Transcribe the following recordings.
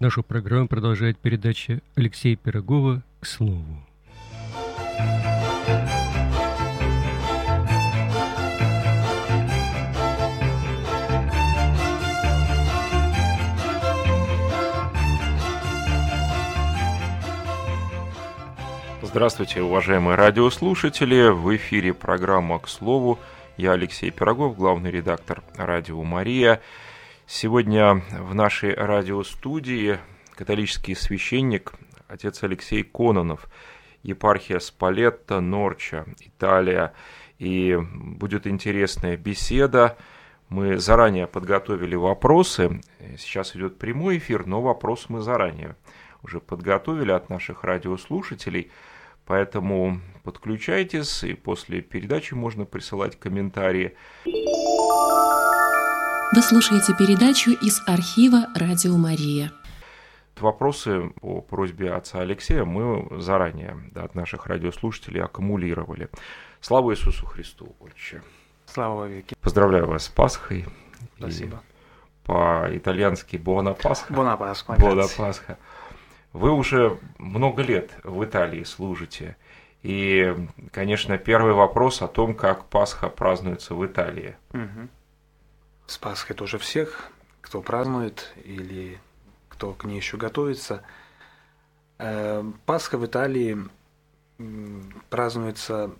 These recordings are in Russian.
Нашу программу продолжает передача Алексея Пирогова «К слову». Здравствуйте, уважаемые радиослушатели! В эфире программа «К слову». Я Алексей Пирогов, главный редактор «Радио Мария». Сегодня в нашей радиостудии католический священник, отец Алексей Кононов, епархия Спалетта, Норча, Италия. И будет интересная беседа. Мы заранее подготовили вопросы. Сейчас идет прямой эфир, но вопрос мы заранее уже подготовили от наших радиослушателей – Поэтому подключайтесь, и после передачи можно присылать комментарии. Вы слушаете передачу из архива «Радио Мария». Вопросы по просьбе отца Алексея мы заранее да, от наших радиослушателей аккумулировали. Слава Иисусу Христу, Отче! Слава веки! Поздравляю вас с Пасхой. Спасибо. По-итальянски «Буона Пасха». «Буона Пасха». «Буона Пасха». Вы уже много лет в Италии служите. И, конечно, первый вопрос о том, как Пасха празднуется в Италии. Угу. С Пасхой тоже всех, кто празднует или кто к ней еще готовится. Э, Пасха в Италии празднуется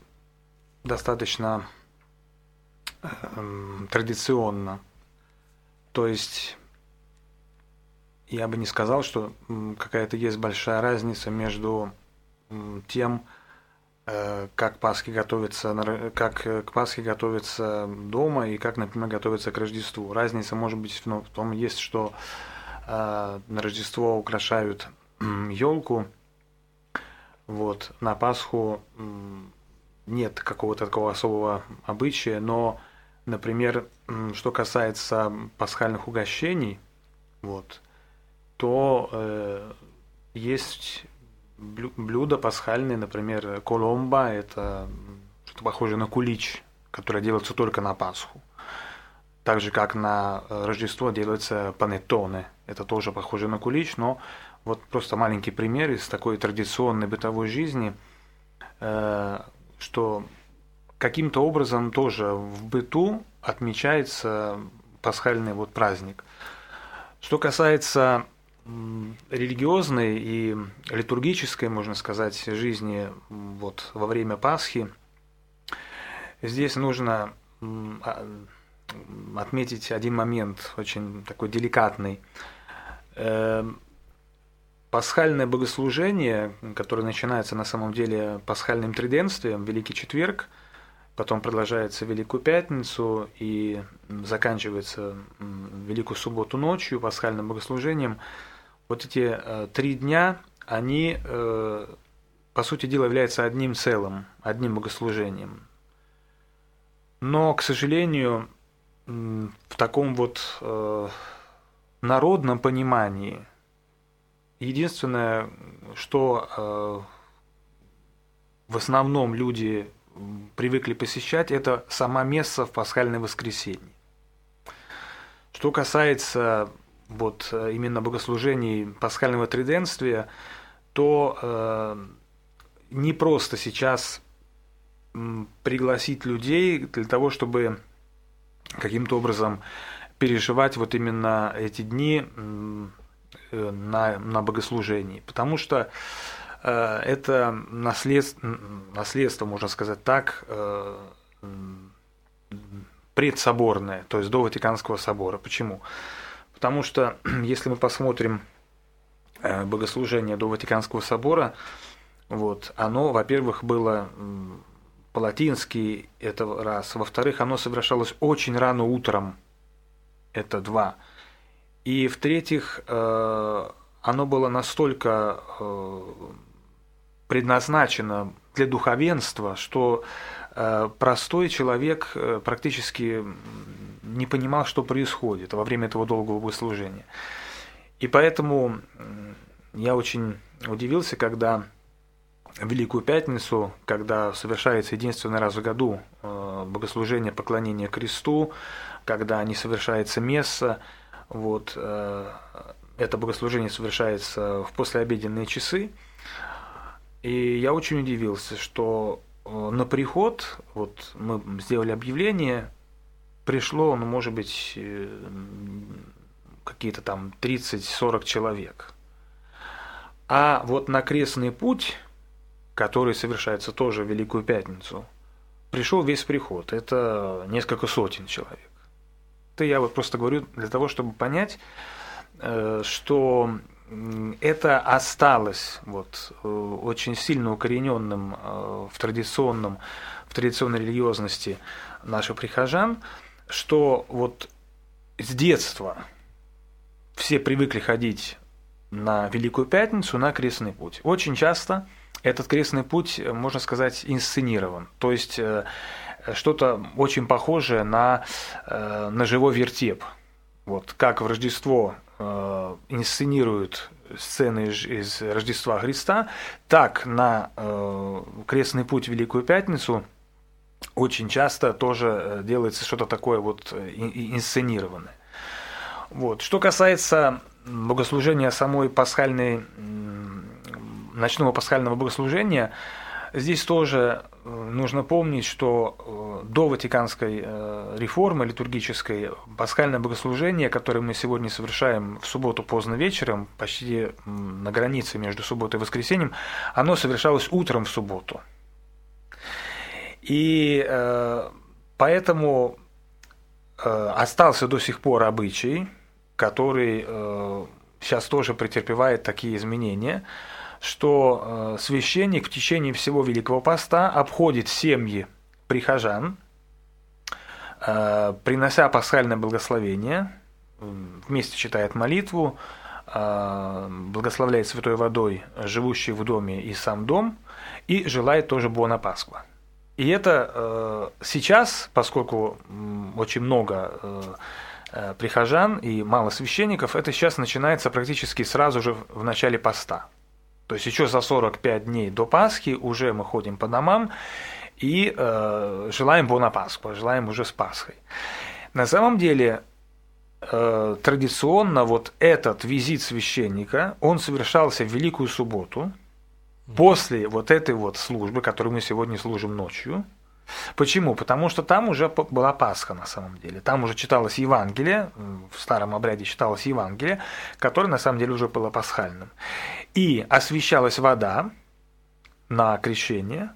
достаточно э, традиционно. То есть я бы не сказал, что какая-то есть большая разница между тем, как Пасхи готовятся, как э, к Пасхе готовятся дома и как, например, готовятся к Рождеству. Разница может быть в том, есть, что э, на Рождество украшают елку, вот, на Пасху нет какого-то такого особого обычая, но, например, что касается пасхальных угощений, вот, то э, есть блюда пасхальные, например, коломба, это что-то похожее на кулич, которое делается только на Пасху. Так же, как на э, Рождество делается панеттоне, это тоже похоже на кулич, но вот просто маленький пример из такой традиционной бытовой жизни, э, что каким-то образом тоже в быту отмечается пасхальный вот праздник. Что касается религиозной и литургической, можно сказать, жизни вот во время Пасхи, здесь нужно а, отметить один момент, очень такой деликатный. Эм, пасхальное богослужение, которое начинается на самом деле пасхальным триденствием, Великий Четверг, потом продолжается Великую Пятницу и заканчивается Великую Субботу ночью пасхальным богослужением – вот эти э, три дня, они, э, по сути дела, являются одним целым, одним богослужением. Но, к сожалению, в таком вот э, народном понимании, единственное, что в основном люди привыкли посещать, это сама месса в пасхальное воскресенье. Что касается вот э, именно богослужений пасхального триденствия, то э, не просто сейчас пригласить людей для того, чтобы каким-то образом переживать вот именно эти дни э, на, на богослужении. Потому что э, это наследство, наследство, можно сказать так, э, предсоборное, то есть до Ватиканского собора. Почему? Потому что, если мы посмотрим э, богослужение до Ватиканского собора, вот, оно, во-первых, было по-латински, это раз. Во-вторых, оно совершалось очень рано утром, это два. И в-третьих, э, оно было настолько э, предназначено для духовенства, что простой человек практически не понимал, что происходит во время этого долгого богослужения. И поэтому я очень удивился, когда в Великую Пятницу, когда совершается единственный раз в году э, богослужение поклонения кресту, когда не совершается месса, вот, э, это богослужение совершается в послеобеденные часы. И я очень удивился, что э, на приход, вот мы сделали объявление, пришло, ну, может быть, э, какие-то там 30-40 человек. А вот на крестный путь, который совершается тоже в Великую Пятницу, пришел весь приход. Это несколько сотен человек. Это я вот просто говорю для того, чтобы понять, э, что это осталось вот, э, очень сильно укорененным в традиционном, в традиционной религиозности наших прихожан, что вот с детства все привыкли ходить на Великую Пятницу, на крестный путь. Очень часто этот крестный путь, можно сказать, инсценирован. То есть э, что-то очень похожее на, на живой вертеп. Вот как в Рождество Э, инсценируют сцены из Рождества Христа, так на э, крестный путь Великую Пятницу очень часто тоже э, делается что-то такое вот инсценированное. Вот. Что касается богослужения самой пасхальной, ночного пасхального богослужения, Здесь тоже э, нужно помнить, что э, до Ватиканской э, реформы литургической пасхальное богослужение, которое мы сегодня совершаем в субботу поздно вечером, почти на границе между субботой и воскресеньем, оно совершалось утром в субботу. И поэтому остался до сих пор обычай, который сейчас тоже претерпевает такие изменения – что э, священник в течение всего Великого Поста обходит семьи прихожан, э, принося пасхальное благословение, вместе читает молитву, э, благословляет святой водой живущий в доме и сам дом, и желает тоже Бона Пасхва. И это сейчас, поскольку очень много прихожан и мало священников, это сейчас начинается практически сразу же в начале поста. То есть еще за 45 дней до Пасхи уже мы ходим по домам и э, желаем Бона Пасху, желаем уже с Пасхой. На самом деле э, традиционно вот этот визит священника, он совершался в Великую Субботу, после вот этой вот службы, которую мы сегодня служим ночью, Почему? Потому что там уже была Пасха на самом деле. Там уже читалось Евангелие, в старом обряде читалось Евангелие, которое на самом деле уже было пасхальным. И освещалась вода на крещение.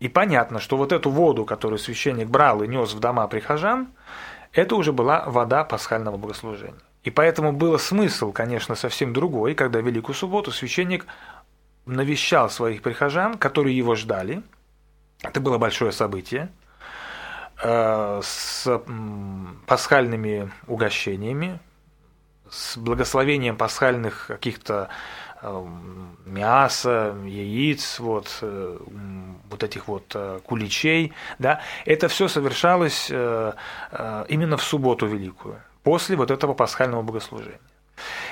И понятно, что вот эту воду, которую священник брал и нес в дома прихожан, это уже была вода пасхального богослужения. И поэтому был смысл, конечно, совсем другой, когда Великую Субботу священник навещал своих прихожан, которые его ждали – это было большое событие э, с пасхальными угощениями, с благословением пасхальных каких-то э, мяса, яиц, вот, э, вот этих вот куличей, да, это все совершалось именно в субботу великую, после вот этого пасхального богослужения.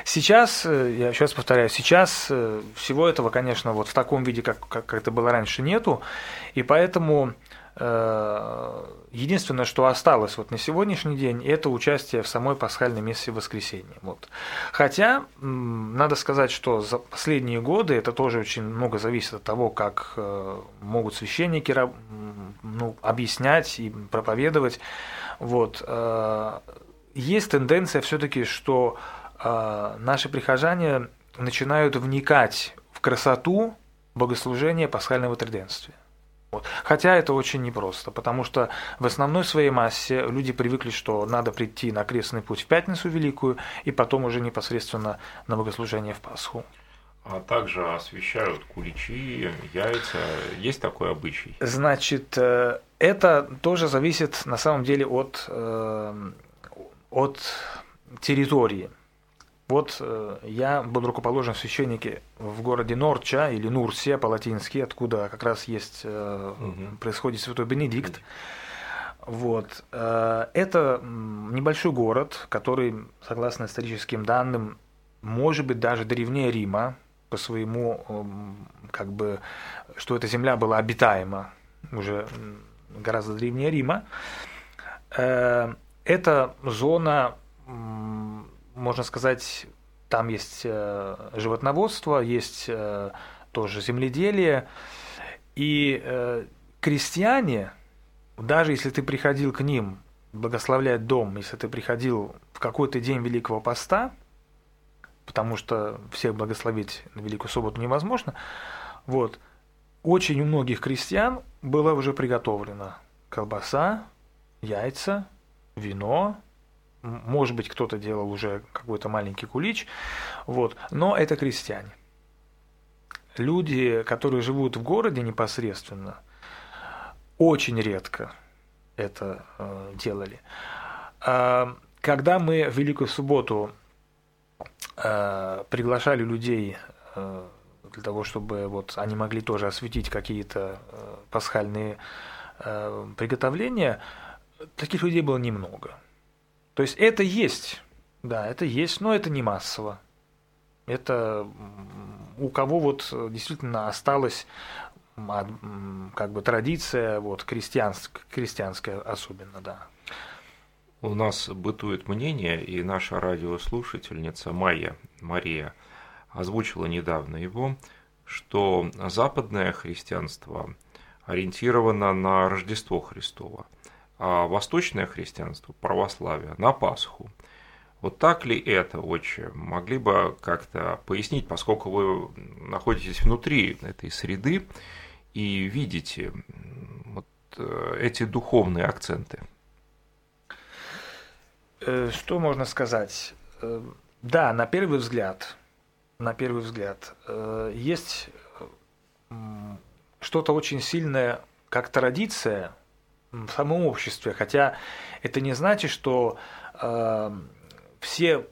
Сейчас, э, я сейчас повторяю, сейчас э, всего этого, конечно, вот в таком виде, как, как, это было раньше, нету, и поэтому э, единственное, что осталось вот на сегодняшний день, это участие в самой пасхальной мессе воскресенья. Вот. Хотя, надо сказать, что за последние годы это тоже очень много зависит от того, как могут священники ну, объяснять и проповедовать. Вот. Есть тенденция все-таки, что наши прихожане начинают вникать в красоту богослужения пасхального триденствия. Вот. Хотя это очень непросто, потому что в основной своей массе люди привыкли, что надо прийти на крестный путь в Пятницу Великую и потом уже непосредственно на богослужение в Пасху. А также освещают куличи, яйца. Есть такой обычай? Значит, э, это тоже зависит на самом деле от, э, от территории. Вот э, я был рукоположен в священнике в городе Норча или Нурсия по-латински, откуда как раз есть угу. происходит святой Бенедикт. Вот. Э, это небольшой город, который, согласно историческим данным, может быть даже древнее Рима по своему, как бы, что эта земля была обитаема уже гораздо древнее Рима. Это зона можно сказать, там есть животноводство, есть тоже земледелие. И крестьяне, даже если ты приходил к ним благословлять дом, если ты приходил в какой-то день Великого Поста, потому что всех благословить на Великую Субботу невозможно, вот, очень у многих крестьян было уже приготовлено колбаса, яйца, вино, может быть, кто-то делал уже какой-то маленький кулич, вот, но это крестьяне. Люди, которые живут в городе непосредственно, очень редко это э, делали. Э, когда мы в Великую Субботу э, приглашали людей э, для того, чтобы вот они могли тоже осветить какие-то э, пасхальные э, приготовления, таких людей было немного. То есть это есть, да, это есть, но это не массово. Это у кого вот действительно осталось как бы традиция вот крестьянская, крестьянская особенно, да. У нас бытует мнение, и наша радиослушательница Майя Мария озвучила недавно его, что западное христианство ориентировано на Рождество Христово, а восточное христианство, православие, на Пасху. Вот так ли это, отче? Могли бы как-то пояснить, поскольку вы находитесь внутри этой среды, и видите вот э, эти духовные акценты? Э, что можно сказать? Э, да, на первый взгляд, на первый взгляд, есть что-то очень сильное, как традиция в самом обществе, хотя это не значит, что все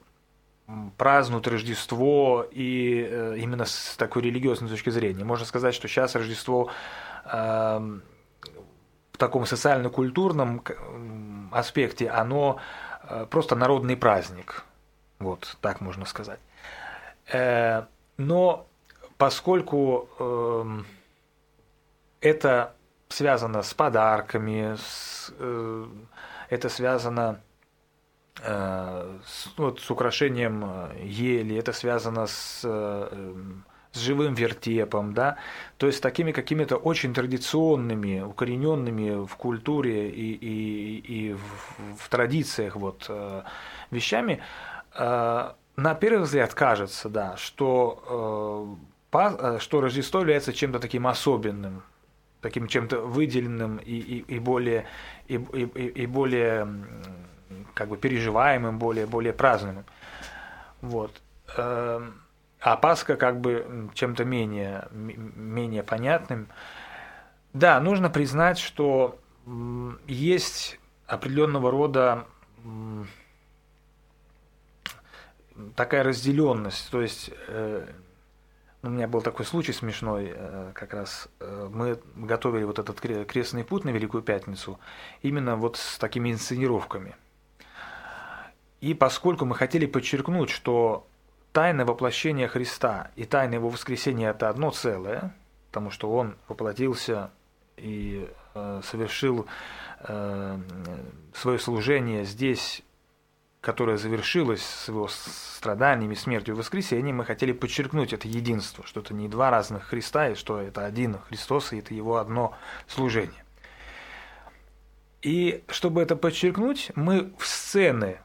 празднуют Рождество и э, именно с такой религиозной точки зрения. Можно сказать, что сейчас Рождество э, в таком социально-культурном аспекте, оно э, просто народный праздник. Вот так можно сказать. Э, но поскольку э, это связано с подарками, с, э, это связано Э, с, вот, с украшением э, ели, это связано с, э, с живым вертепом, да, то есть такими какими-то очень традиционными, укорененными в культуре и, и, и в, в традициях вот, вещами, на первый взгляд кажется, да, что, что Рождество является чем-то таким особенным, таким чем-то выделенным и, и, и более, и, и, и более как бы переживаемым, более, более празднуемым. Вот. Эм, а Пасха как бы чем-то менее, менее понятным. Да, нужно признать, что есть определенного рода такая разделенность. То есть э, у меня был такой случай смешной, э, как раз э, мы готовили вот этот крестный путь на Великую Пятницу именно вот с такими инсценировками. И поскольку мы хотели подчеркнуть, что тайна воплощения Христа и тайна его воскресения это одно целое, потому что он воплотился и э, совершил свое служение здесь, которое завершилось с его страданиями, смертью и воскресением, мы хотели подчеркнуть это единство, что это не два разных Христа, и что это один Христос, и это его одно служение. И чтобы это подчеркнуть, мы в сцены,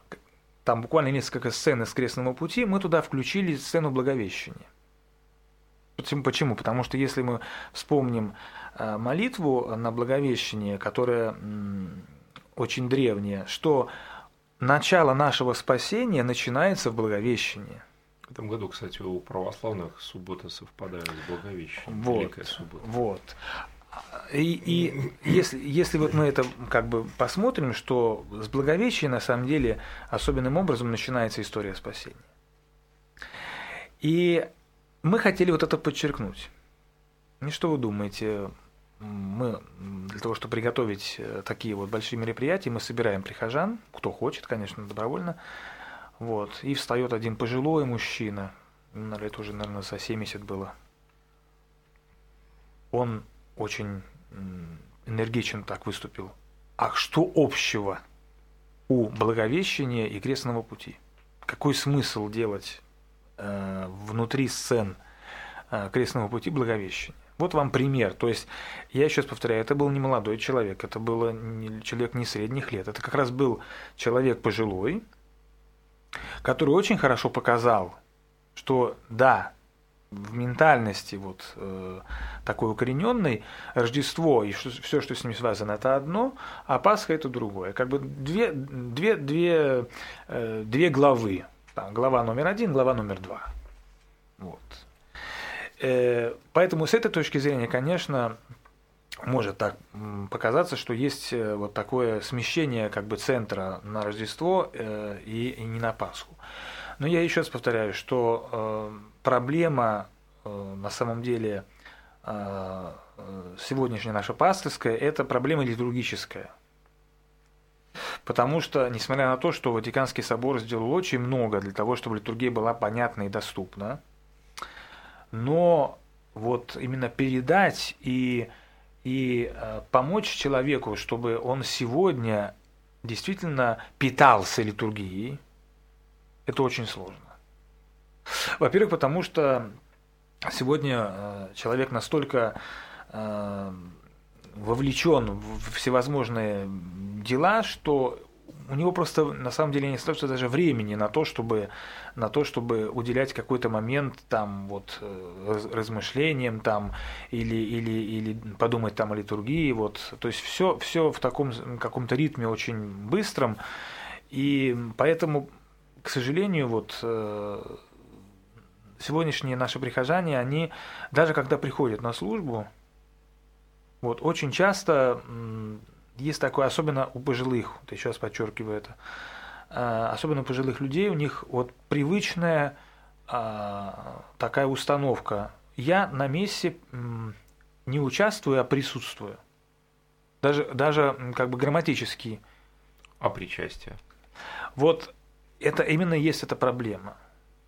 там буквально несколько сцен из крестного пути, мы туда включили сцену Благовещения. Почему? Почему? Потому что если мы вспомним э, молитву на Благовещение, которая очень древняя, что начало нашего спасения начинается в Благовещении. В этом году, кстати, у православных суббота совпадает с Благовещением. Вот, Великая суббота. Вот. И, и если, если вот мы это как бы посмотрим, что с Благовещения на самом деле особенным образом начинается история спасения. И мы хотели вот это подчеркнуть. И что вы думаете? Мы для того, чтобы приготовить э, такие вот большие мероприятия, мы собираем прихожан, кто хочет, конечно, добровольно. Вот. И встает один пожилой мужчина, наверное, это уже, наверное, за 70 было. Он очень энергично так выступил. А что общего у Благовещения и Крестного пути? Какой смысл делать э, внутри сцен э, крестного пути Благовещения. Вот вам пример. То есть, я еще раз повторяю, это был не молодой человек, это был человек не средних лет. Это как раз был человек пожилой, который очень хорошо показал, что да, в ментальности вот э, такой укорененной Рождество и все, что с ним связано, это одно, а Пасха это другое. Как бы две, две, две, э, две главы. Там, глава номер один, глава номер два. Вот. Э, поэтому с этой точки зрения, конечно, может так показаться, что есть э, вот такое смещение как бы центра на Рождество э, и, не на Пасху. Но я еще раз повторяю, что проблема на самом деле сегодняшняя наша пасторская – это проблема литургическая. Потому что, несмотря на то, что Ватиканский собор сделал очень много для того, чтобы литургия была понятна и доступна, но вот именно передать и, и э, помочь человеку, чтобы он сегодня действительно питался литургией, это очень сложно. Во-первых, потому что сегодня э, человек настолько э, вовлечен в всевозможные дела, что у него просто на самом деле не остается даже времени на то, чтобы, на то, чтобы уделять какой-то момент там вот э, размышлениям там или, или, или подумать там о литургии. Вот. То есть все, все в таком каком-то ритме очень быстром. И поэтому, к сожалению, вот сегодняшние наши прихожане, они даже когда приходят на службу, вот очень часто есть такое, особенно у пожилых, вот еще раз подчеркиваю это, а, особенно у пожилых людей, у них вот привычная а, такая установка. Я на месте не участвую, а присутствую. Даже, даже как бы грамматически. А причастие? Вот это именно есть эта проблема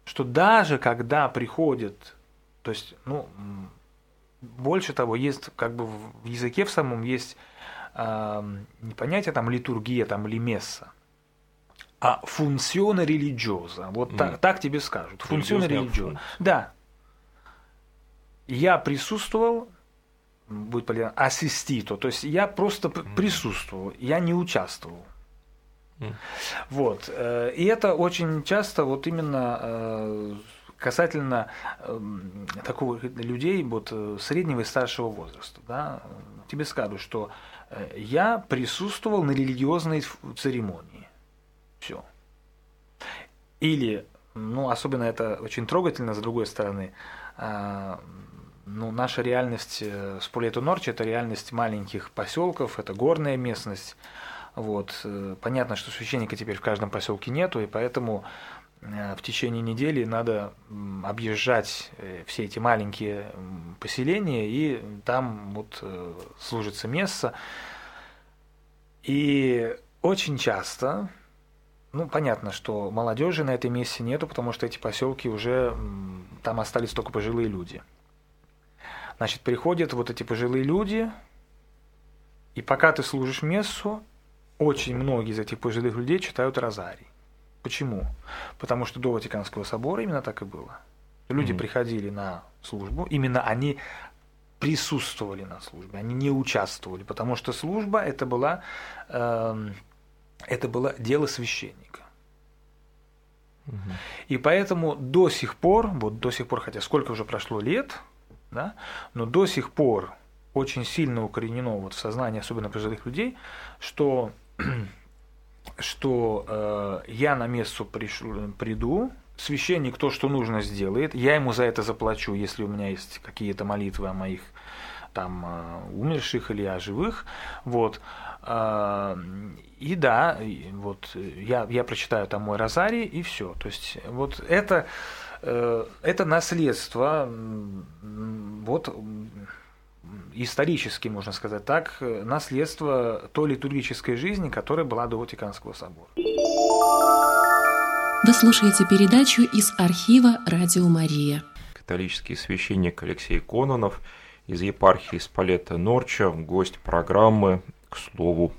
что даже когда приходит, то есть, ну, больше того, есть как бы в языке в самом есть э, не понятие там литургия там или месса, а функциона религиоза. Вот mm. так, так тебе скажут. Функциона религиоза. Да. Я присутствовал, будет полезно, ассистито, то есть я просто mm. присутствовал, я не участвовал. Вот. Э, и это очень часто вот именно э, касательно эм, такого людей вот э, среднего и старшего возраста. Да, тебе скажу, что я присутствовал на религиозной церемонии. Все. Или, ну, особенно это очень трогательно, с другой стороны, ну, наша реальность с Полету Норчи – это реальность маленьких поселков, это горная местность, вот. Э, понятно, что священника теперь в каждом поселке нету, и поэтому э, в течение недели надо объезжать э, все эти маленькие поселения, и там вот служится место. И очень часто, ну, понятно, что молодежи на этой месте нету, потому что эти поселки уже, там остались только пожилые люди. Значит, приходят вот эти пожилые люди, и пока ты служишь мессу, очень многие из этих пожилых людей читают розарий. Почему? Потому что до Ватиканского собора именно так и было. Люди mm-hmm. приходили на службу, именно они присутствовали на службе, они не участвовали, потому что служба это была, э, это было дело священника. Угу. И поэтому до сих пор, вот до сих пор, хотя сколько уже прошло лет, да, но до сих пор очень сильно укоренено вот в сознании, особенно пожилых людей, что что э, я на место пришлю, приду, священник то, что нужно, сделает, я ему за это заплачу, если у меня есть какие-то молитвы о моих там э, умерших или о живых, вот. Э, и да, вот я, я прочитаю там мой розарий и все. То есть вот это, э, это наследство вот исторически, можно сказать так, наследство той литургической жизни, которая была до Ватиканского собора. Вы слушаете передачу из архива «Радио Мария». Католический священник Алексей Кононов из епархии Спалета Норча, гость программы «К слову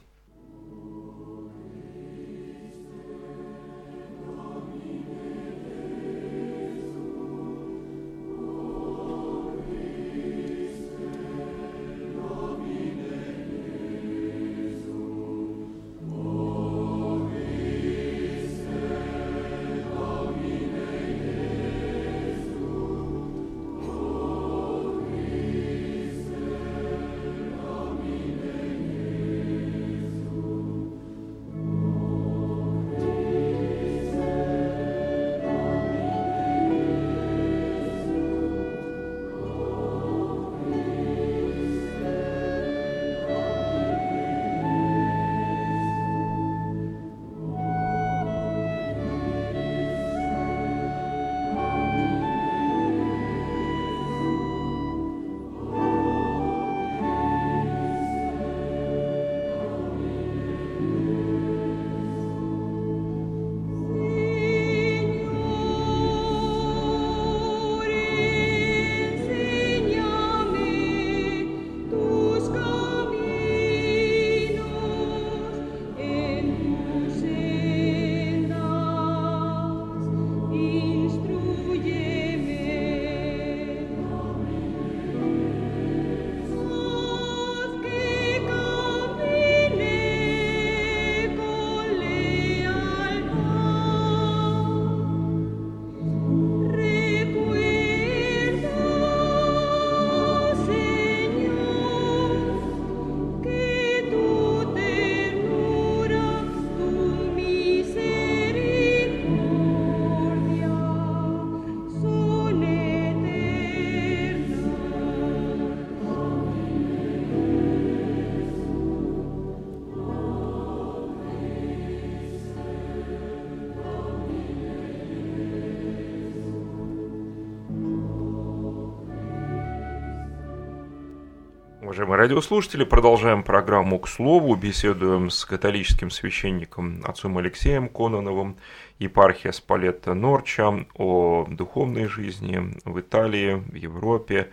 Уважаемые радиослушатели, продолжаем программу «К слову». Беседуем с католическим священником отцом Алексеем Кононовым, епархия Спалетта Норча, о духовной жизни в Италии, в Европе.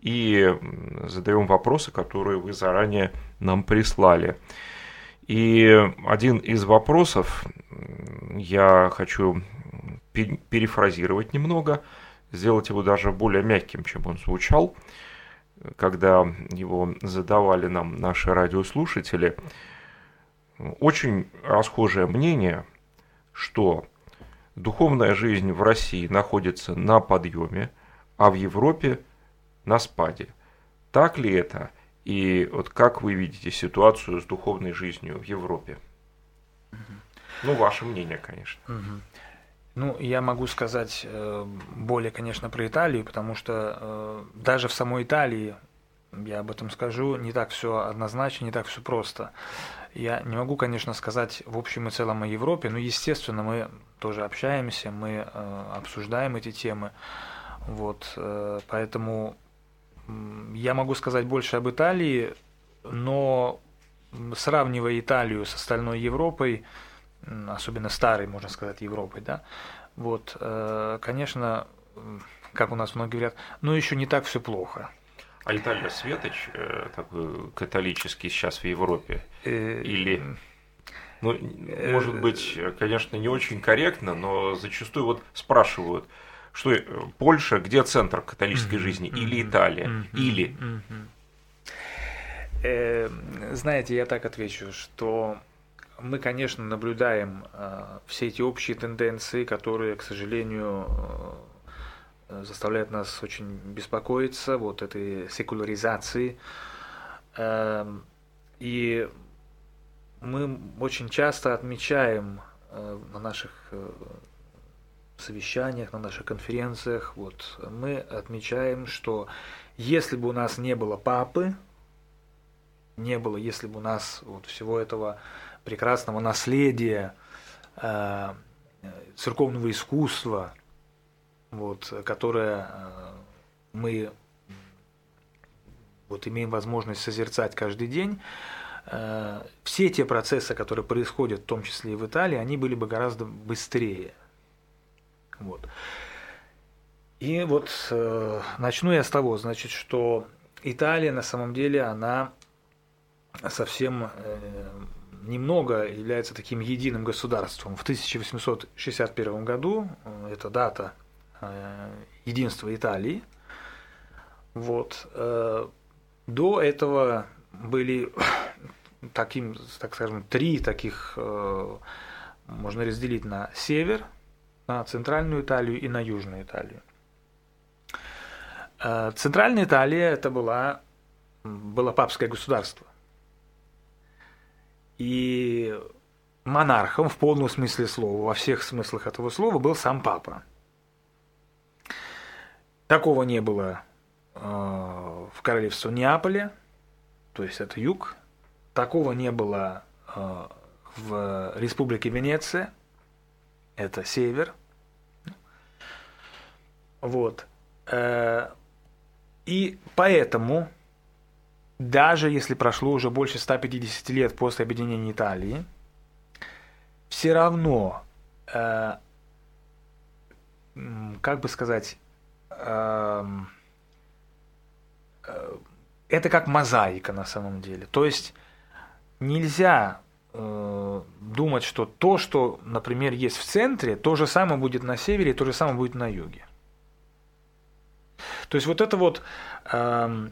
И задаем вопросы, которые вы заранее нам прислали. И один из вопросов я хочу перефразировать немного, сделать его даже более мягким, чем он звучал – когда его задавали нам наши радиослушатели, очень расхожее мнение, что духовная жизнь в России находится на подъеме, а в Европе на спаде. Так ли это? И вот как вы видите ситуацию с духовной жизнью в Европе? Ну, ваше мнение, конечно. Ну, я могу сказать э, более, конечно, про Италию, потому что э, даже в самой Италии, я об этом скажу, не так все однозначно, не так все просто. Я не могу, конечно, сказать в общем и целом о Европе, но, естественно, мы тоже общаемся, мы э, обсуждаем эти темы. Вот, поэтому я могу сказать больше об Италии, но сравнивая Италию с остальной Европой, особенно старой, можно сказать, Европой, да, вот, э, конечно, как у нас многие говорят, но еще не так все плохо. А Италия Светоч, э, такой католический сейчас в Европе, э, или, ну, может быть, конечно, не очень корректно, но зачастую вот спрашивают, что Польша, где центр католической жизни, или Италия, или... Знаете, я так отвечу, что мы, конечно, наблюдаем э, все эти общие тенденции, которые, к сожалению, э, заставляют нас очень беспокоиться, вот этой секуляризации. Э, и мы очень часто отмечаем э, на наших совещаниях, на наших конференциях, вот, мы отмечаем, что если бы у нас не было папы, не было, если бы у нас вот всего этого прекрасного наследия э, церковного искусства, вот, которое э, мы вот, имеем возможность созерцать каждый день, э, все те процессы, которые происходят, в том числе и в Италии, они были бы гораздо быстрее. Вот. И вот начну я с того, значит, что Италия на самом деле, она совсем немного является таким единым государством. В 1861 году, э, это дата э, единства Италии, вот, э, до этого были таким, так скажем, три таких, можно разделить на север, на центральную Италию и на южную Италию. Центральная Италия это была, было папское государство. И монархом в полном смысле слова, во всех смыслах этого слова, был сам папа. Такого не было э, в королевстве Неаполе, то есть это юг. Такого не было э, в республике Венеция, это север. Вот. Э, и поэтому даже если прошло уже больше 150 лет после объединения Италии, все равно, э, как бы сказать, э, э, это как мозаика на самом деле. То есть нельзя э, думать, что то, что, например, есть в центре, то же самое будет на севере, то же самое будет на юге. То есть вот это вот э,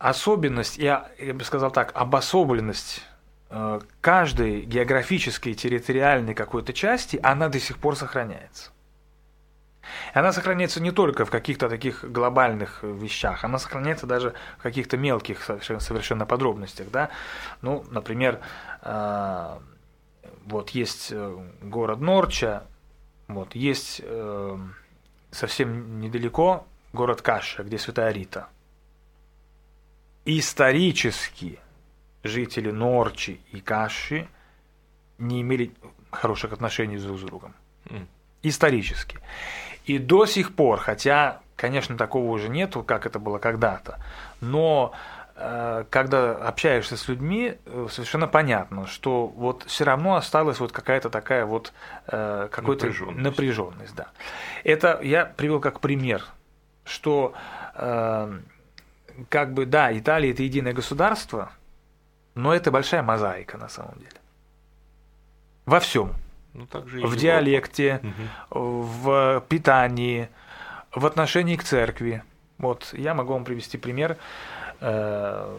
особенность, я, я бы сказал так, обособленность э, каждой географической, территориальной какой-то части, она до сих пор сохраняется. И она сохраняется не только в каких-то таких глобальных вещах, она сохраняется даже в каких-то мелких совершенно, подробностях. Да? Ну, например, э, вот есть э, город Норча, вот, есть совсем недалеко город Каша, где Святая Рита – исторически жители Норчи и Каши не имели хороших отношений друг с другом. Исторически. И до сих пор, хотя, конечно, такого уже нету, как это было когда-то, но э, когда общаешься с людьми, э, совершенно понятно, что вот все равно осталась вот какая-то такая вот э, какой-то Напряженность. напряженность, да. Это я привел как пример, что э, как бы да, Италия это единое государство, но это большая мозаика на самом деле. Во всем. Ну, так же В Европа. диалекте, Мгм. в питании, в отношении к церкви. Вот я могу вам привести пример. Э,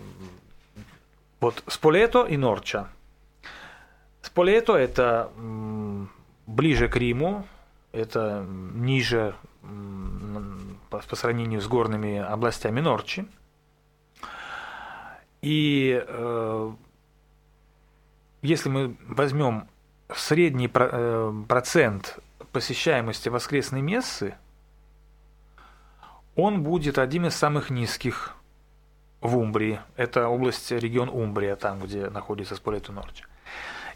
Вот Сполето и Норча. Сполето это ближе к Риму, это ниже по сравнению с горными областями Норчи. И э, если мы возьмем средний э, процент посещаемости воскресной мессы, он будет одним из самых низких в Умбрии. Это область, регион Умбрия, там, где находится Сполету Норча.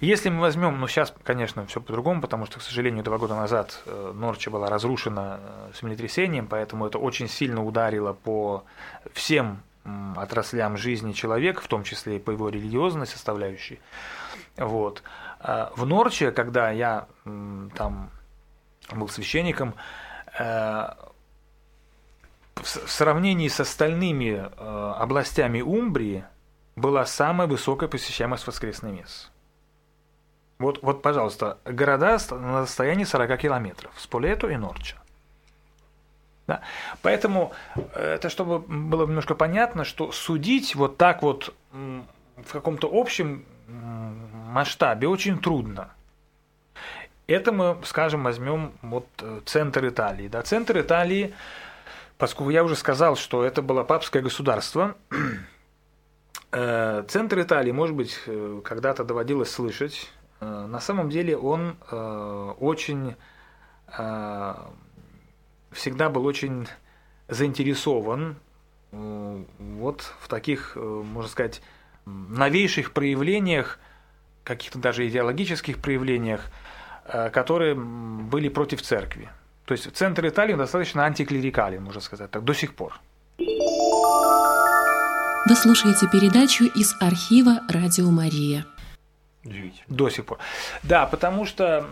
Если мы возьмем, ну сейчас, конечно, все по-другому, потому что, к сожалению, два года назад э, Норча была разрушена землетрясением, поэтому это очень сильно ударило по всем отраслям жизни человека, в том числе и по его религиозной составляющей. Вот. А В Норче, когда я там был священником, э, в сравнении с остальными э, областями Умбрии была самая высокая посещаемость воскресной мессы. Вот, вот, пожалуйста, города на расстоянии 40 километров, Сполето и Норча. Да. Поэтому э, это чтобы было немножко понятно, что судить вот так вот в каком-то общем масштабе очень трудно. Это мы, скажем, возьмем вот э, центр Италии. Да, центр Италии, поскольку я уже сказал, что это было папское государство, э, центр Италии, может быть, когда-то доводилось слышать. На самом деле он очень всегда был очень заинтересован э, вот в таких, э, можно сказать, новейших проявлениях, каких-то даже идеологических проявлениях, э, которые были против церкви. То есть центр Италии достаточно антиклерикален, можно сказать так, до сих пор. Вы слушаете передачу из архива «Радио Мария». До сих пор. Да, потому что,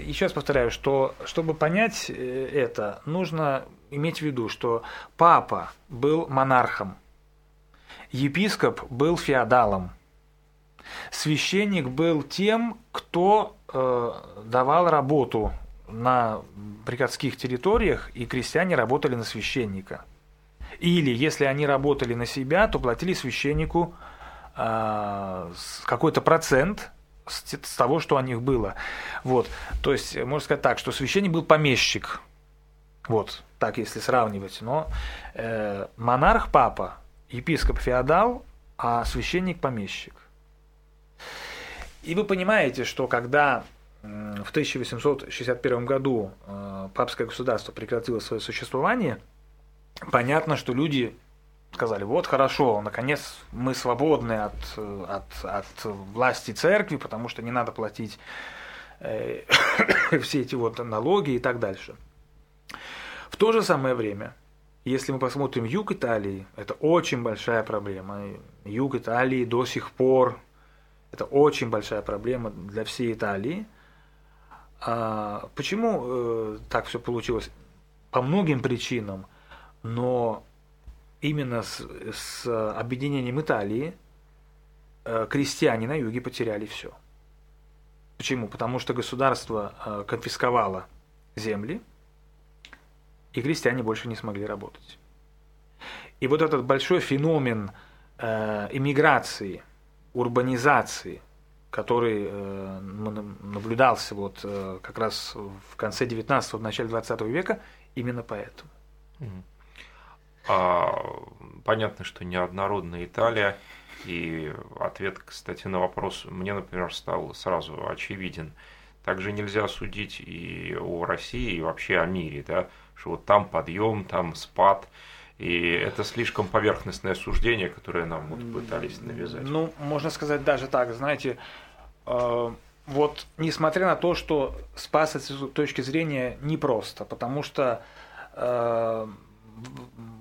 еще раз повторяю, что чтобы понять э, это, нужно иметь в виду, что папа был монархом, епископ был феодалом, священник был тем, кто э, давал работу на приходских территориях, и крестьяне работали на священника. Или, если они работали на себя, то платили священнику какой-то процент с, того, что у них было. Вот. То есть, э, можно сказать так, что священник был помещик. Вот, так если сравнивать. Но э, монарх папа, епископ феодал, а священник помещик. И вы понимаете, что когда в 1861 году э, папское государство прекратило свое существование, понятно, что люди сказали, вот хорошо, наконец мы свободны от, от, от власти церкви, потому что не надо платить э, все эти вот налоги и так дальше. В то же самое время, если мы посмотрим юг Италии, это очень большая проблема. Юг Италии до сих пор это очень большая проблема для всей Италии. А почему э, так все получилось? По многим причинам, но именно с, с объединением Италии э, крестьяне на юге потеряли все. Почему? Потому что государство э, конфисковало земли, и крестьяне больше не смогли работать. И вот этот большой феномен э, иммиграции, урбанизации, который э, наблюдался вот э, как раз в конце 19-го, в начале 20 века, именно поэтому. А, понятно, что неоднородная Италия. И ответ, кстати, на вопрос мне, например, стал сразу очевиден. Также нельзя судить и о России, и вообще о мире, да, что вот там подъем, там спад. И это слишком поверхностное суждение, которое нам вот пытались навязать. Ну, можно сказать даже так, знаете, э, вот несмотря на то, что спас с точки зрения непросто, потому что э,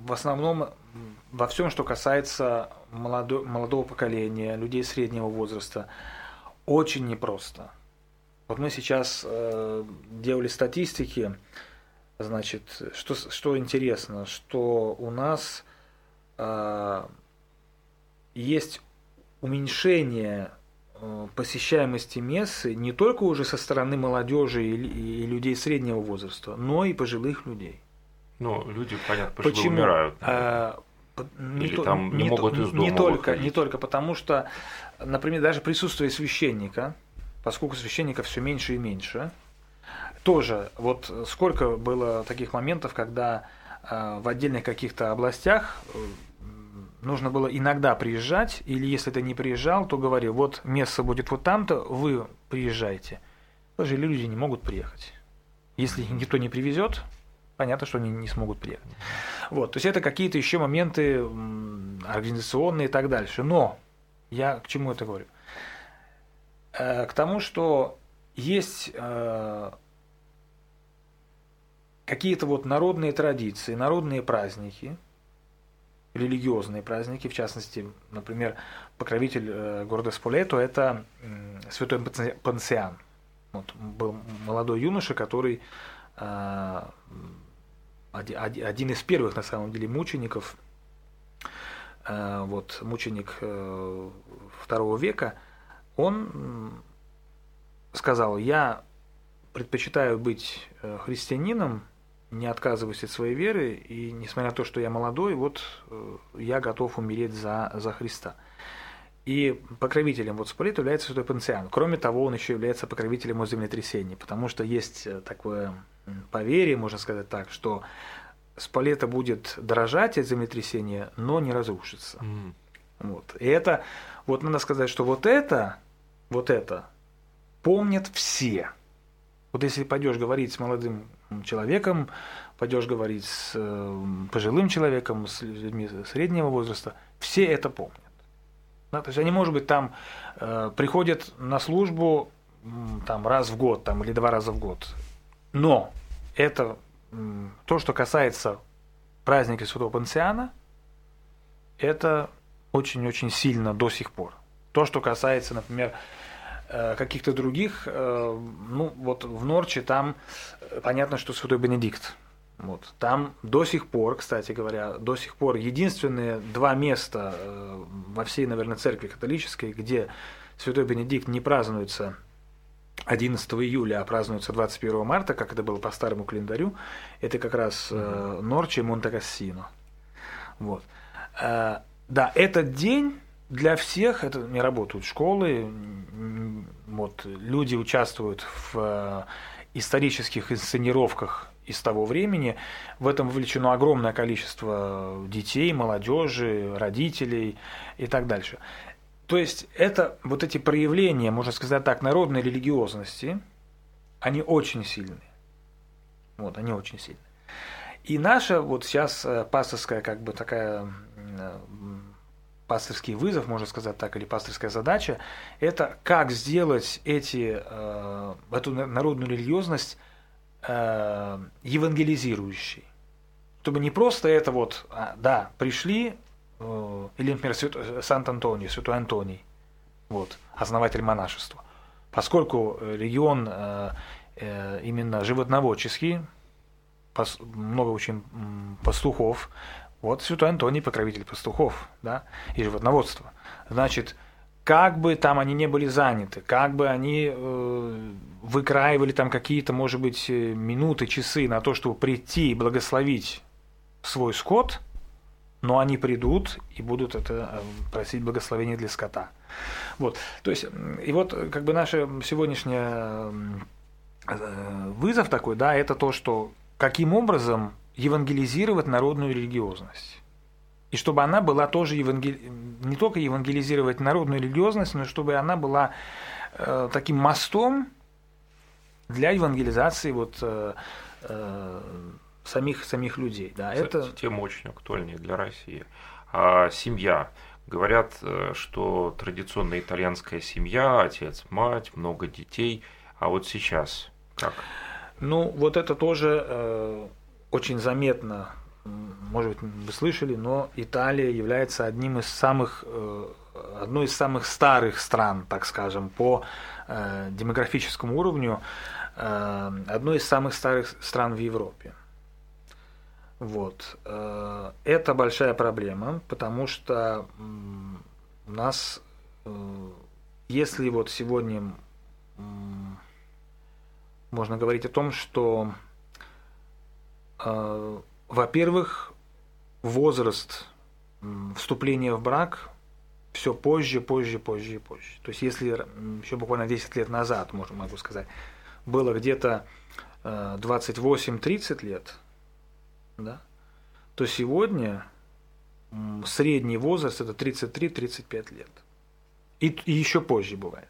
в- основном во всем, что касается молодо, молодого поколения, людей среднего возраста, очень непросто. Вот мы сейчас э, делали статистики, значит, что, что интересно, что у нас э, есть уменьшение э, посещаемости мессы не только уже со стороны молодежи и, и людей среднего возраста, но и пожилых людей. Ну, люди, понятно, Почему? умирают. А, не Или то, там не, не могут из дома не только, не только потому, что, например, даже присутствие священника, поскольку священников все меньше и меньше, тоже вот сколько было таких моментов, когда э, в отдельных каких-то областях э, нужно было иногда приезжать, или если ты не приезжал, то говори, вот место будет вот там-то, вы приезжайте. Даже люди не могут приехать. Если никто не привезет, понятно, что они не смогут приехать. Вот, то есть это какие-то еще моменты организационные и так дальше. Но я к чему это говорю? Э, к тому, что есть э, какие-то вот народные традиции, народные праздники, религиозные праздники, в частности, например, покровитель э, города Сполето – это святой Пансиан. Вот, был молодой юноша, который один из первых, на самом деле, мучеников, э, вот, мученик э, второго века, он сказал, я предпочитаю быть э, христианином, не отказываюсь от своей веры, и несмотря на то, что я молодой, вот я готов умереть за, за Христа. И покровителем вот Сполит является святой Пансиан. Кроме того, он еще является покровителем землетрясений, потому что есть такое поверье, можно сказать так, что Спалета будет дорожать от землетрясения, но не разрушится. Mm. Вот. И это, вот надо сказать, что вот это, вот это помнят все. Вот если пойдешь говорить с молодым человеком, пойдешь говорить с э, пожилым человеком, с людьми среднего возраста, все это помнят. Да, то есть они, может быть, там э, приходят на службу там, раз в год там, или два раза в год. Но это то, что касается праздника Святого Пансиана, это очень-очень сильно до сих пор. То, что касается, например, э, каких-то других, э, ну вот в Норче там э, понятно, что Святой Бенедикт. Вот. Там до сих пор, кстати говоря, до сих пор единственные два места во всей, наверное, церкви католической, где Святой Бенедикт не празднуется 11 июля, а празднуется 21 марта, как это было по старому календарю, это как раз э, Норчи и Монте-Кассино. Вот. Э, да, этот день для всех, это не работают школы, вот, люди участвуют в э, исторических инсценировках из того времени. В этом вовлечено огромное количество детей, молодежи, родителей и так дальше. То есть это вот эти проявления, можно сказать так, народной религиозности, они очень сильные. Вот, они очень сильные. И наша вот сейчас э, пасторская, как бы такая э, пасторский вызов, можно сказать так, или пасторская задача, это как сделать эти, э, эту народную религиозность евангелизирующей. Чтобы не просто это вот, а, да, пришли, или, например, Свято, Сант-Антоний, Святой Антоний, вот, основатель монашества. Поскольку регион э, э, именно животноводческий, много очень пастухов, вот Святой Антоний покровитель пастухов, да, и животноводства. Значит, как бы там они не были заняты, как бы они э, выкраивали там какие-то, может быть, минуты, часы на то, чтобы прийти и благословить свой скот – но они придут и будут это э, просить благословения для скота. Вот, то есть, и вот как бы наш сегодняшний э, вызов такой, да, это то, что каким образом евангелизировать народную религиозность. И чтобы она была тоже евангел... не только евангелизировать народную религиозность, но чтобы она была э, таким мостом для евангелизации вот, э, э, самих, самих людей. Да, Кстати, это... Тема очень актуальная для России. А семья. Говорят, э, что традиционная итальянская семья, отец, мать, много детей. А вот сейчас как? Ну, вот это тоже э, очень заметно может быть, вы слышали, но Италия является одним из самых, одной из самых старых стран, так скажем, по демографическому уровню, одной из самых старых стран в Европе. Вот. Это большая проблема, потому что у нас, если вот сегодня можно говорить о том, что, э, во-первых, возраст вступления в брак все позже, позже, позже и позже. То есть если еще буквально 10 лет назад, можно, могу сказать, было где-то э, 28-30 лет, да, то сегодня средний возраст это 33-35 лет. И, и еще позже бывает.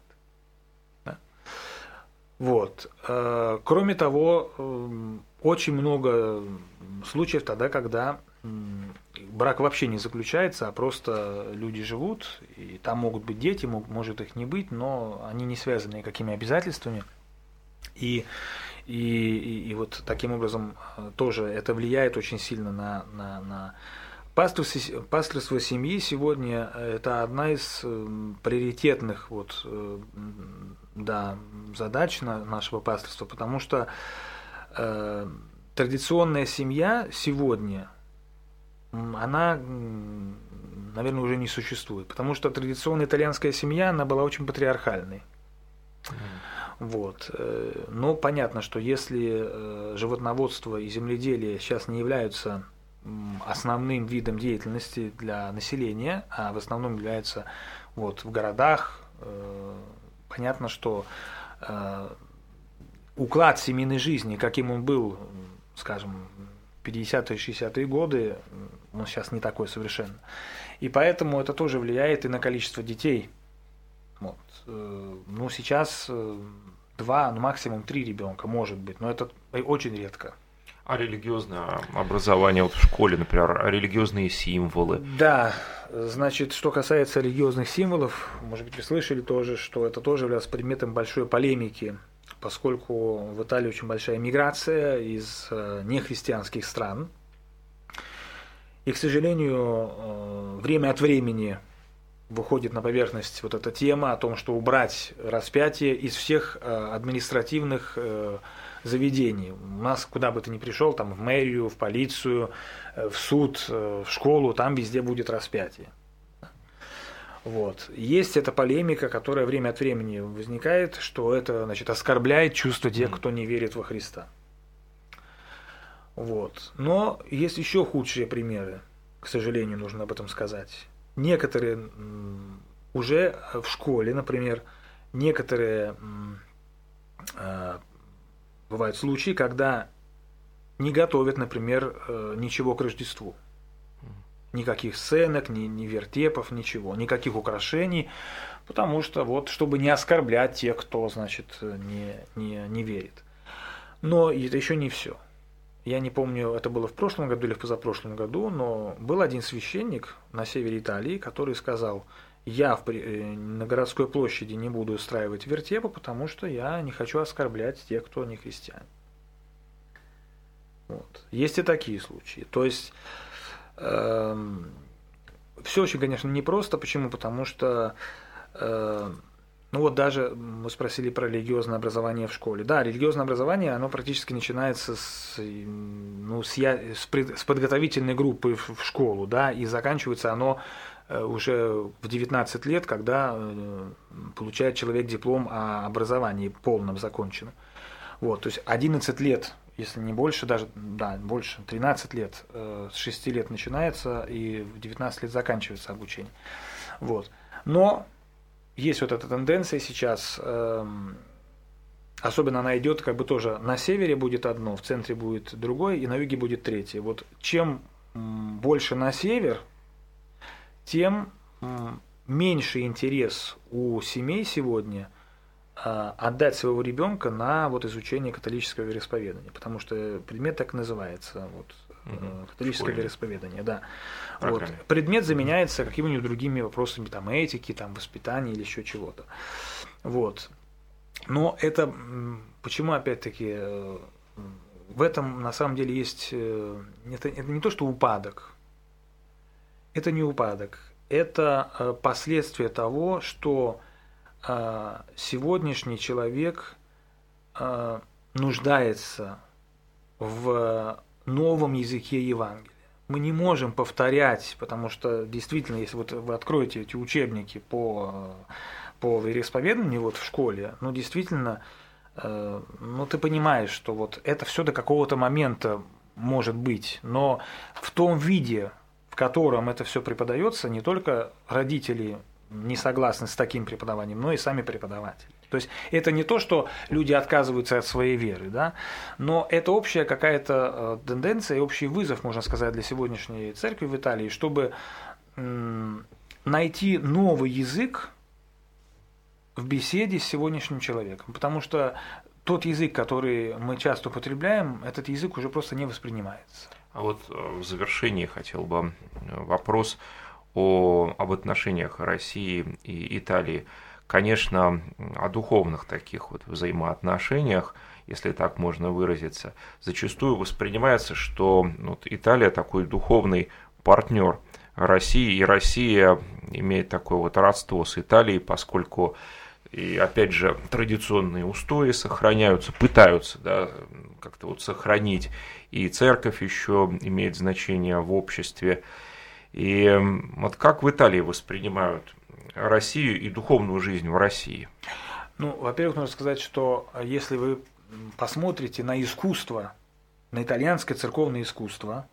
Вот. Э, кроме того, очень много случаев тогда, когда брак вообще не заключается, а просто люди живут, и там могут быть дети, может их не быть, но они не связаны никакими обязательствами. И, и, и, и вот таким образом э, тоже это влияет очень сильно на, на, на Пасторство, семьи сегодня – это одна из приоритетных вот, да, задач на нашего пасторства, потому что э, традиционная семья сегодня, она, наверное, уже не существует, потому что традиционная итальянская семья, она была очень патриархальной. Mm. Вот. Э, но понятно, что если э, животноводство и земледелие сейчас не являются основным видом деятельности для населения, а в основном являются вот, в городах, э, понятно, что уклад семейной жизни, каким он был, скажем, 50-е, 60-е годы, он сейчас не такой совершенно. И поэтому это тоже влияет и на количество детей. Вот. Ну, сейчас два, ну, максимум три ребенка, может быть, но это очень редко. А религиозное образование вот в школе, например, а религиозные символы? Да, значит, что касается религиозных символов, может быть, вы слышали тоже, что это тоже является предметом большой полемики, поскольку в Италии очень большая миграция из э, нехристианских стран. И, к сожалению, э, время от времени выходит на поверхность вот эта тема о том, что убрать распятие из всех э, административных заведений. У нас куда бы ты ни пришел, там в мэрию, в полицию, э, в суд, э, в школу, там везде будет распятие. Вот. Есть эта полемика, которая время от времени возникает, что это значит, оскорбляет чувство тех, кто не верит во Христа. Вот. Но есть еще худшие примеры, к сожалению, нужно об этом сказать. Некоторые уже в школе, например, некоторые э, Бывают случаи, когда не готовят, например, э, ничего к Рождеству. Никаких сценок, ни, ни вертепов, ничего, никаких украшений, потому что вот, чтобы не оскорблять тех, кто, значит, не, не, не верит. Но это еще не все. Я не помню, это было в прошлом году или в позапрошлом году, но был один священник на севере Италии, который сказал, я в, э, на городской площади не буду устраивать вертепы, потому что я не хочу оскорблять тех, кто не христиане. Вот. Есть и такие случаи. То есть э, эм, все очень, конечно, непросто. Почему? Потому что э, ну вот даже мы спросили про религиозное образование в школе. Да, религиозное образование, оно практически начинается с, ну, с, я, с, пред, с подготовительной группы в, в школу, да, и заканчивается оно Э, уже в 19 лет, когда э, получает человек диплом о образовании полном законченном. Вот, то есть 11 лет, если не больше, даже, да, больше, 13 лет, э, с 6 лет начинается и в 19 лет заканчивается обучение. Вот. Но есть вот эта тенденция сейчас, эм, особенно она идет как бы тоже на севере будет одно, в центре будет другое, и на юге будет третье. Вот чем больше на север, тем меньше интерес у семей сегодня а, отдать своего ребенка на вот изучение католического вероисповедания, потому что предмет так называется, вот, угу. католическое Школьный. вероисповедание, да. Вот. Предмет заменяется какими-нибудь другими вопросами там этики, там воспитания или еще чего-то. Вот. Но это почему опять-таки э, в этом на самом деле есть, э, это, это не то, что упадок, это не упадок, это последствия того, что сегодняшний человек нуждается в новом языке Евангелия. Мы не можем повторять, потому что действительно, если вот вы откроете эти учебники по, по вероисповеданию вот в школе, ну действительно, Э, ну, ты понимаешь, что вот это все до какого-то момента может быть, но в том виде, в котором это все преподается, не только родители не согласны с таким преподаванием, но и сами преподаватели. То есть это не то, что люди отказываются от своей веры, да, но это общая какая-то э, тенденция общий вызов, можно сказать, для сегодняшней церкви в Италии, чтобы найти новый язык, в беседе с сегодняшним человеком, потому что тот язык, который мы часто употребляем, этот язык уже просто не воспринимается. А вот э, в завершении хотел бы э, вопрос о, об отношениях России и Италии. Конечно, о духовных таких вот взаимоотношениях, если так можно выразиться, зачастую воспринимается, что вот Италия такой духовный партнер России, и Россия имеет такое вот родство с Италией, поскольку и опять же традиционные устои сохраняются, пытаются да, как-то вот сохранить, и церковь еще имеет значение в обществе. И вот как в Италии воспринимают Россию и духовную жизнь в России? Ну, во-первых, нужно сказать, что если вы посмотрите на искусство, на итальянское церковное искусство,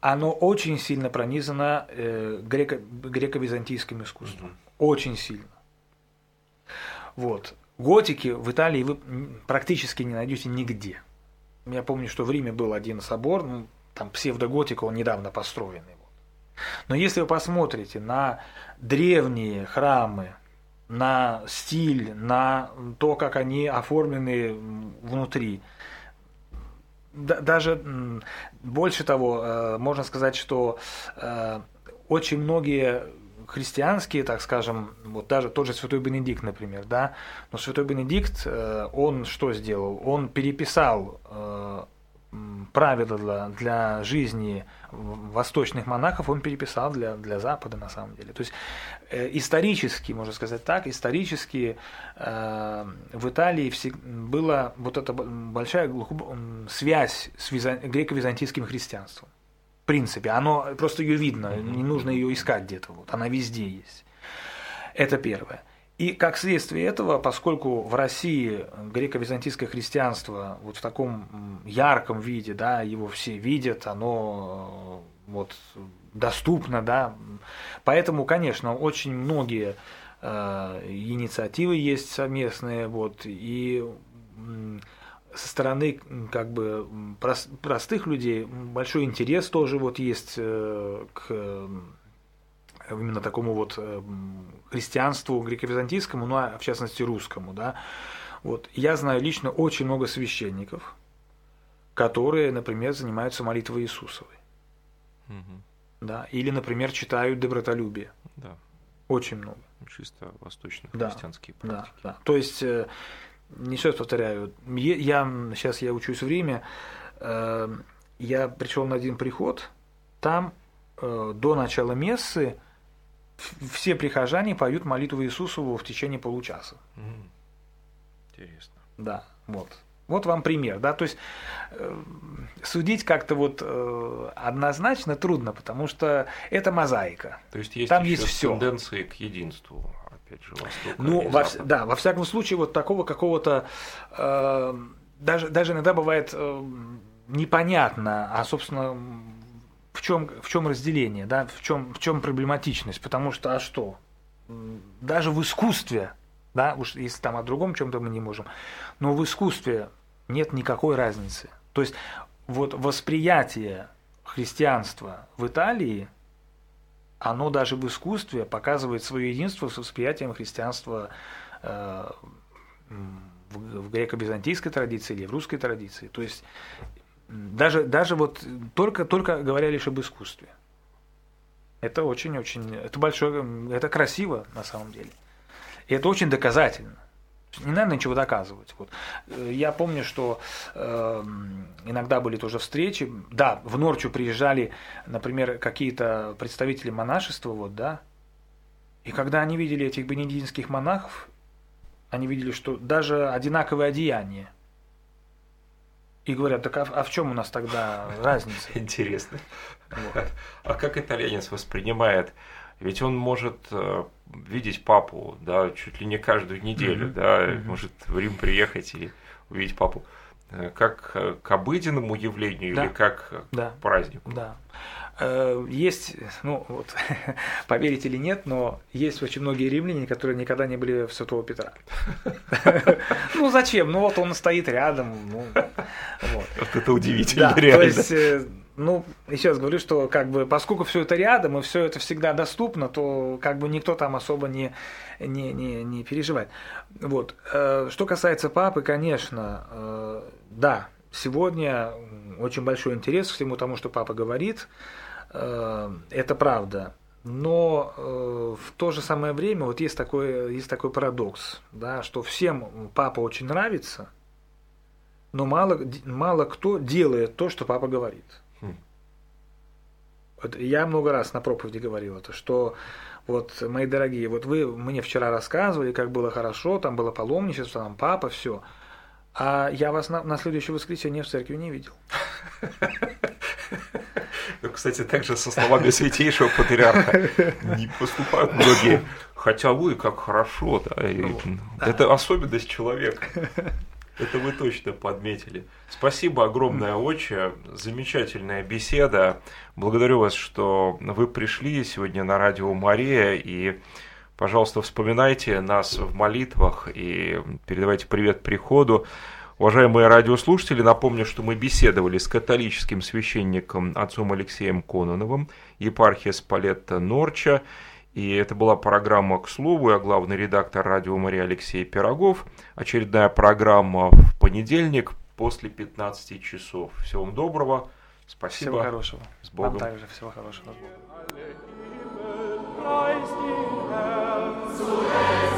оно очень сильно пронизано э, греко- греко-византийским искусством. Mm-hmm. Очень сильно. Вот. Готики в Италии вы практически не найдете нигде. Я помню, что в Риме был один собор, ну, там псевдоготика, он недавно построенный. Но если вы посмотрите на древние храмы, на стиль, на то, как они оформлены внутри, даже больше того, э, можно сказать, что э, очень многие христианские, так скажем, вот даже тот же Святой Бенедикт, например, да, но Святой Бенедикт, э, он что сделал? Он переписал правила для, для жизни восточных монахов, он переписал для, для Запада на самом деле. То есть э, исторически, можно сказать так, исторически в Италии была вот эта большая связь с греко-византийским христианством в принципе. Оно просто ее видно, не нужно ее искать где-то. Вот, она везде есть. Это первое. И как следствие этого, поскольку в России греко-византийское христианство вот в таком ярком виде, да, его все видят, оно вот доступно, да, поэтому, конечно, очень многие э, инициативы есть совместные, вот, и со стороны как бы простых людей большой интерес тоже вот есть э, к э, именно такому вот э, христианству греко-византийскому, ну а в частности русскому, да. Вот я знаю лично очень много священников, которые, например, занимаются молитвой Иисусовой, угу. да, или, например, читают добротолюбие. Да. Очень много. Чисто восточные да, христианские практики. Да, да. То есть еще раз повторяю, я, сейчас я учусь в Риме, э, я пришел на один приход, там э, до начала мессы все прихожане поют молитву Иисусову в течение получаса. Интересно. Да, вот. Вот вам пример, да, то есть э, судить как-то вот э, однозначно трудно, потому что это мозаика. То есть есть, Там есть все. тенденции к единству опять же, Востока ну, во, да, во всяком случае, вот такого какого-то, э, даже, даже иногда бывает э, непонятно, а, собственно, в чем, в чем разделение, да, в чем, в чем проблематичность, потому что, а что, даже в искусстве, да, уж если там о другом чем-то мы не можем, но в искусстве нет никакой разницы. То есть вот восприятие христианства в Италии оно даже в искусстве показывает свое единство с восприятием христианства э, в греко-византийской традиции или в русской традиции. То есть даже, даже вот только, только говоря лишь об искусстве. Это очень-очень, это большое, это красиво на самом деле. И это очень доказательно. Не надо ничего доказывать. Вот. Э, я помню, что э, иногда были тоже встречи. Да, в Норчу приезжали, например, какие-то представители монашества, вот, да. И когда они видели этих бенедиктинских монахов, они видели, что даже одинаковые одеяния. И говорят, так а, а в чем у нас тогда разница? Интересно. Вот. А как итальянец воспринимает? Ведь он может э, видеть папу, да, чуть ли не каждую неделю, mm-hmm. да, mm-hmm. может в Рим приехать и увидеть папу. Э, как к обыденному явлению да. или как да. к празднику? Да. Есть, ну вот, поверить или нет, но есть очень многие римляне, которые никогда не были в Святого Петра. Ну зачем? Ну вот он стоит рядом. Ну, вот. это удивительно, реально. То есть ну, еще раз говорю, что как бы поскольку все это рядом и все это всегда доступно, то как бы никто там особо не, не, не, не переживает. Вот. Э, что касается папы, конечно, э, да, сегодня очень большой интерес к всему тому, что папа говорит. Э, это правда. Но в то же самое время вот есть такой, есть такой парадокс, да, что всем папа очень нравится, но мало, мало кто делает то, что папа говорит. Вот я много раз на проповеди говорил это, что вот, мои дорогие, вот вы мне вчера рассказывали, как было хорошо, там было паломничество, там папа, все. А я вас на, на следующее воскресенье в церкви не видел. Ну, кстати, также со словами святейшего патриарха не поступают многие. Хотя вы как хорошо, да, и, ну, это особенность человека. Это вы точно подметили. Спасибо огромное, отче. Замечательная беседа. Благодарю вас, что вы пришли сегодня на радио Мария. И, пожалуйста, вспоминайте нас в молитвах и передавайте привет приходу. Уважаемые радиослушатели, напомню, что мы беседовали с католическим священником отцом Алексеем Кононовым, епархия Спалетта Норча. И это была программа «К слову». Я главный редактор радио Мария Алексей Пирогов. Очередная программа в понедельник после 15 часов. Всего вам доброго. Спасибо. Всего хорошего. С Богом. Вам также всего хорошего. С Богом. Zu